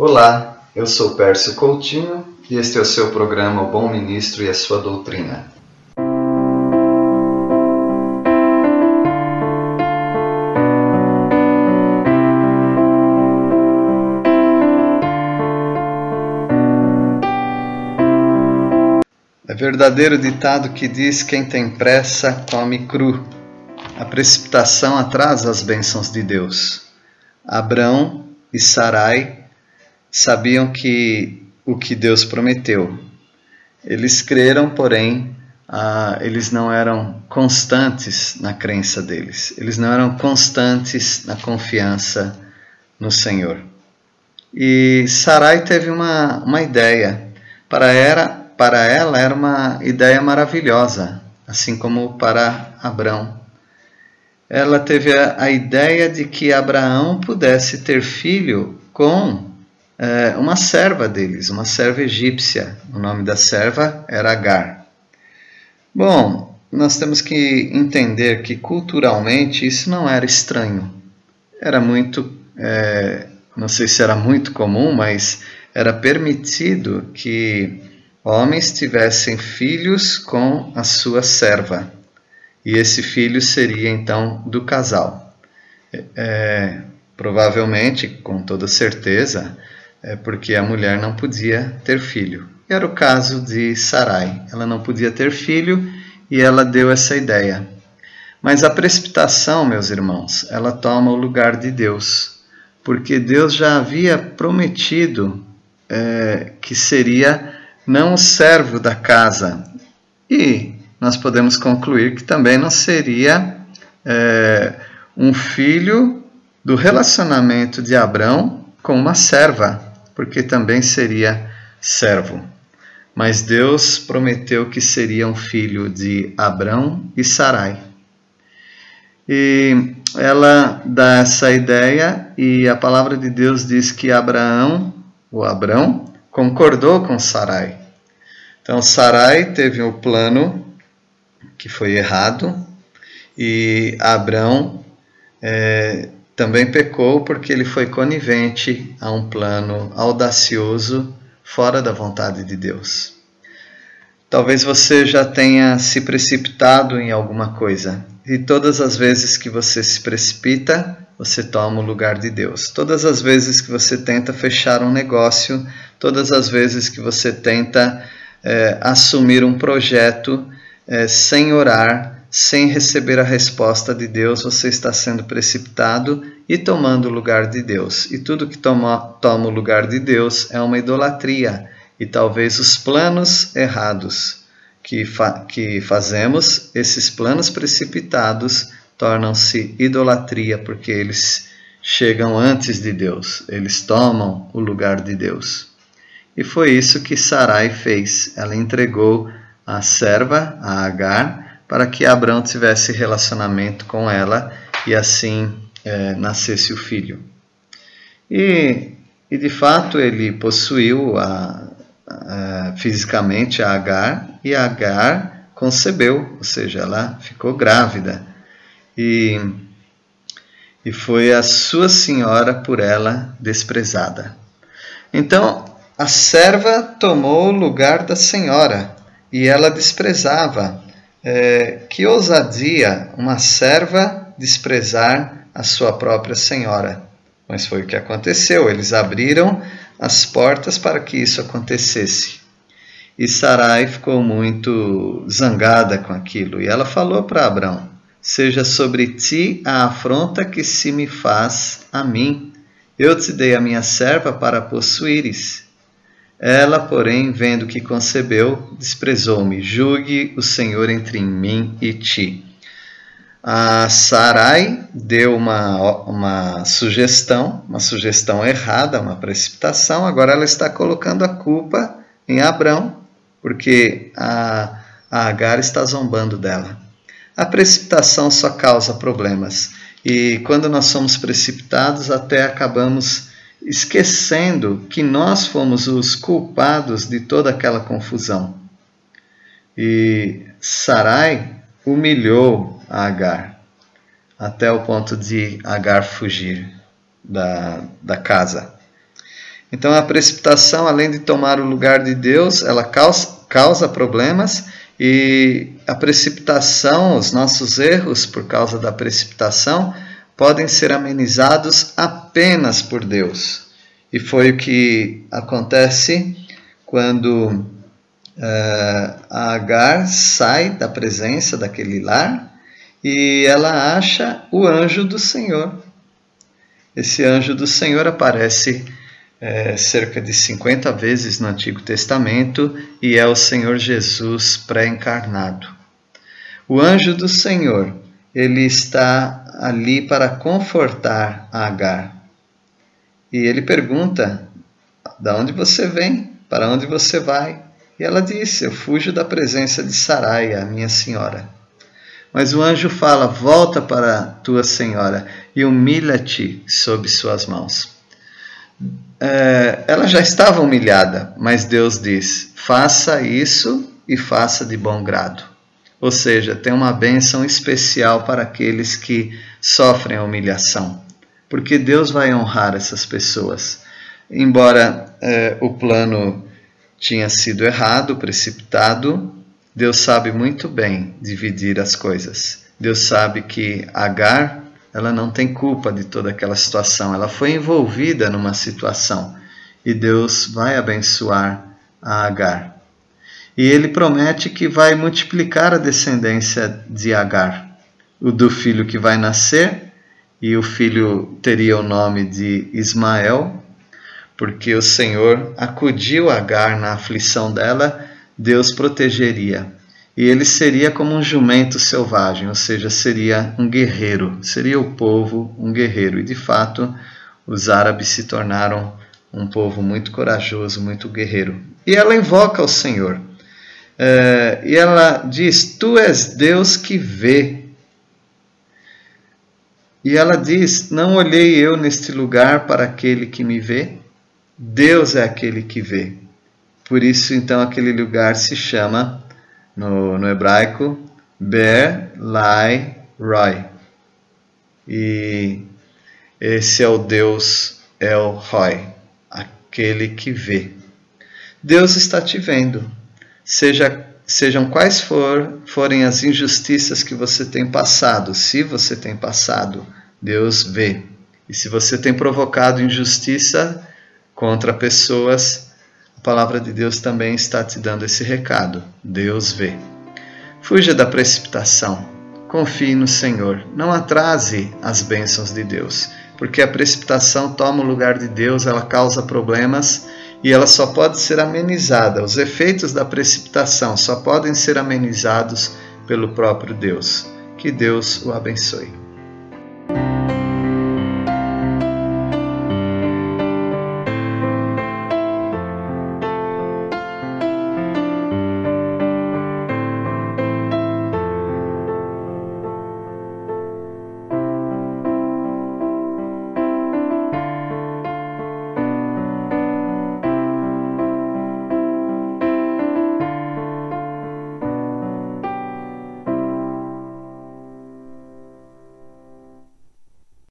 Olá, eu sou Pércio Coutinho e este é o seu programa O Bom Ministro e a Sua Doutrina. É verdadeiro ditado que diz: quem tem pressa come cru. A precipitação atrasa as bênçãos de Deus. Abrão e Sarai sabiam que o que Deus prometeu. Eles creram, porém, ah, eles não eram constantes na crença deles. Eles não eram constantes na confiança no Senhor. E Sarai teve uma, uma ideia. Para, era, para ela era uma ideia maravilhosa, assim como para Abrão. Ela teve a, a ideia de que Abraão pudesse ter filho com é, uma serva deles, uma serva egípcia. O nome da serva era Agar. Bom, nós temos que entender que culturalmente isso não era estranho. Era muito, é, não sei se era muito comum, mas era permitido que homens tivessem filhos com a sua serva. E esse filho seria então do casal. É, provavelmente, com toda certeza, é porque a mulher não podia ter filho. Era o caso de Sarai. Ela não podia ter filho e ela deu essa ideia. Mas a precipitação, meus irmãos, ela toma o lugar de Deus, porque Deus já havia prometido é, que seria não o servo da casa. E nós podemos concluir que também não seria é, um filho do relacionamento de Abrão com uma serva porque também seria servo. Mas Deus prometeu que seria um filho de Abrão e Sarai. E ela dá essa ideia e a palavra de Deus diz que Abraão, o Abrão, concordou com Sarai. Então Sarai teve um plano que foi errado e Abrão é, também pecou porque ele foi conivente a um plano audacioso fora da vontade de Deus. Talvez você já tenha se precipitado em alguma coisa, e todas as vezes que você se precipita, você toma o lugar de Deus. Todas as vezes que você tenta fechar um negócio, todas as vezes que você tenta é, assumir um projeto é, sem orar, sem receber a resposta de Deus, você está sendo precipitado e tomando o lugar de Deus. E tudo que toma, toma o lugar de Deus é uma idolatria. E talvez os planos errados que, fa que fazemos, esses planos precipitados, tornam-se idolatria, porque eles chegam antes de Deus, eles tomam o lugar de Deus. E foi isso que Sarai fez. Ela entregou a serva, a Agar, para que Abraão tivesse relacionamento com ela e assim é, nascesse o filho. E, e de fato ele possuiu a, a, fisicamente a Agar e a Agar concebeu, ou seja, ela ficou grávida. E, e foi a sua senhora por ela desprezada. Então a serva tomou o lugar da senhora e ela desprezava é, que ousadia uma serva desprezar a sua própria senhora. Mas foi o que aconteceu. Eles abriram as portas para que isso acontecesse. E Sarai ficou muito zangada com aquilo. E ela falou para Abraão: Seja sobre ti a afronta que se me faz a mim. Eu te dei a minha serva para possuíres. Ela, porém, vendo que concebeu, desprezou-me. Julgue o Senhor entre mim e ti. A Sarai deu uma, uma sugestão, uma sugestão errada, uma precipitação. Agora ela está colocando a culpa em Abrão, porque a, a Agar está zombando dela. A precipitação só causa problemas. E quando nós somos precipitados, até acabamos esquecendo que nós fomos os culpados de toda aquela confusão. E Sarai humilhou Agar até o ponto de Agar fugir da, da casa. Então a precipitação, além de tomar o lugar de Deus, ela causa, causa problemas e a precipitação, os nossos erros por causa da precipitação, podem ser amenizados apenas por Deus. E foi o que acontece quando uh, a Agar sai da presença daquele lar e ela acha o anjo do Senhor. Esse anjo do Senhor aparece é, cerca de 50 vezes no Antigo Testamento e é o Senhor Jesus pré-encarnado. O anjo do Senhor, ele está ali para confortar Agar. E ele pergunta: "Da onde você vem? Para onde você vai?" E ela disse: "Eu fujo da presença de Sarai, a minha senhora." Mas o anjo fala: Volta para tua senhora e humilha-te sob suas mãos. É, ela já estava humilhada, mas Deus diz: Faça isso e faça de bom grado. Ou seja, tem uma bênção especial para aqueles que sofrem a humilhação, porque Deus vai honrar essas pessoas. Embora é, o plano tinha sido errado, precipitado, Deus sabe muito bem dividir as coisas. Deus sabe que Agar, ela não tem culpa de toda aquela situação, ela foi envolvida numa situação e Deus vai abençoar a Agar. E ele promete que vai multiplicar a descendência de Agar, o do filho que vai nascer, e o filho teria o nome de Ismael, porque o Senhor acudiu Agar na aflição dela Deus protegeria. E ele seria como um jumento selvagem, ou seja, seria um guerreiro, seria o povo um guerreiro. E de fato, os árabes se tornaram um povo muito corajoso, muito guerreiro. E ela invoca o Senhor. É, e ela diz: Tu és Deus que vê. E ela diz: Não olhei eu neste lugar para aquele que me vê? Deus é aquele que vê. Por isso, então, aquele lugar se chama, no, no hebraico, Ber Lai Roy. E esse é o Deus El Roy, aquele que vê. Deus está te vendo. Seja, sejam quais for, forem as injustiças que você tem passado, se você tem passado, Deus vê. E se você tem provocado injustiça contra pessoas, a palavra de Deus também está te dando esse recado. Deus vê. Fuja da precipitação. Confie no Senhor. Não atrase as bênçãos de Deus, porque a precipitação toma o lugar de Deus, ela causa problemas e ela só pode ser amenizada. Os efeitos da precipitação só podem ser amenizados pelo próprio Deus. Que Deus o abençoe.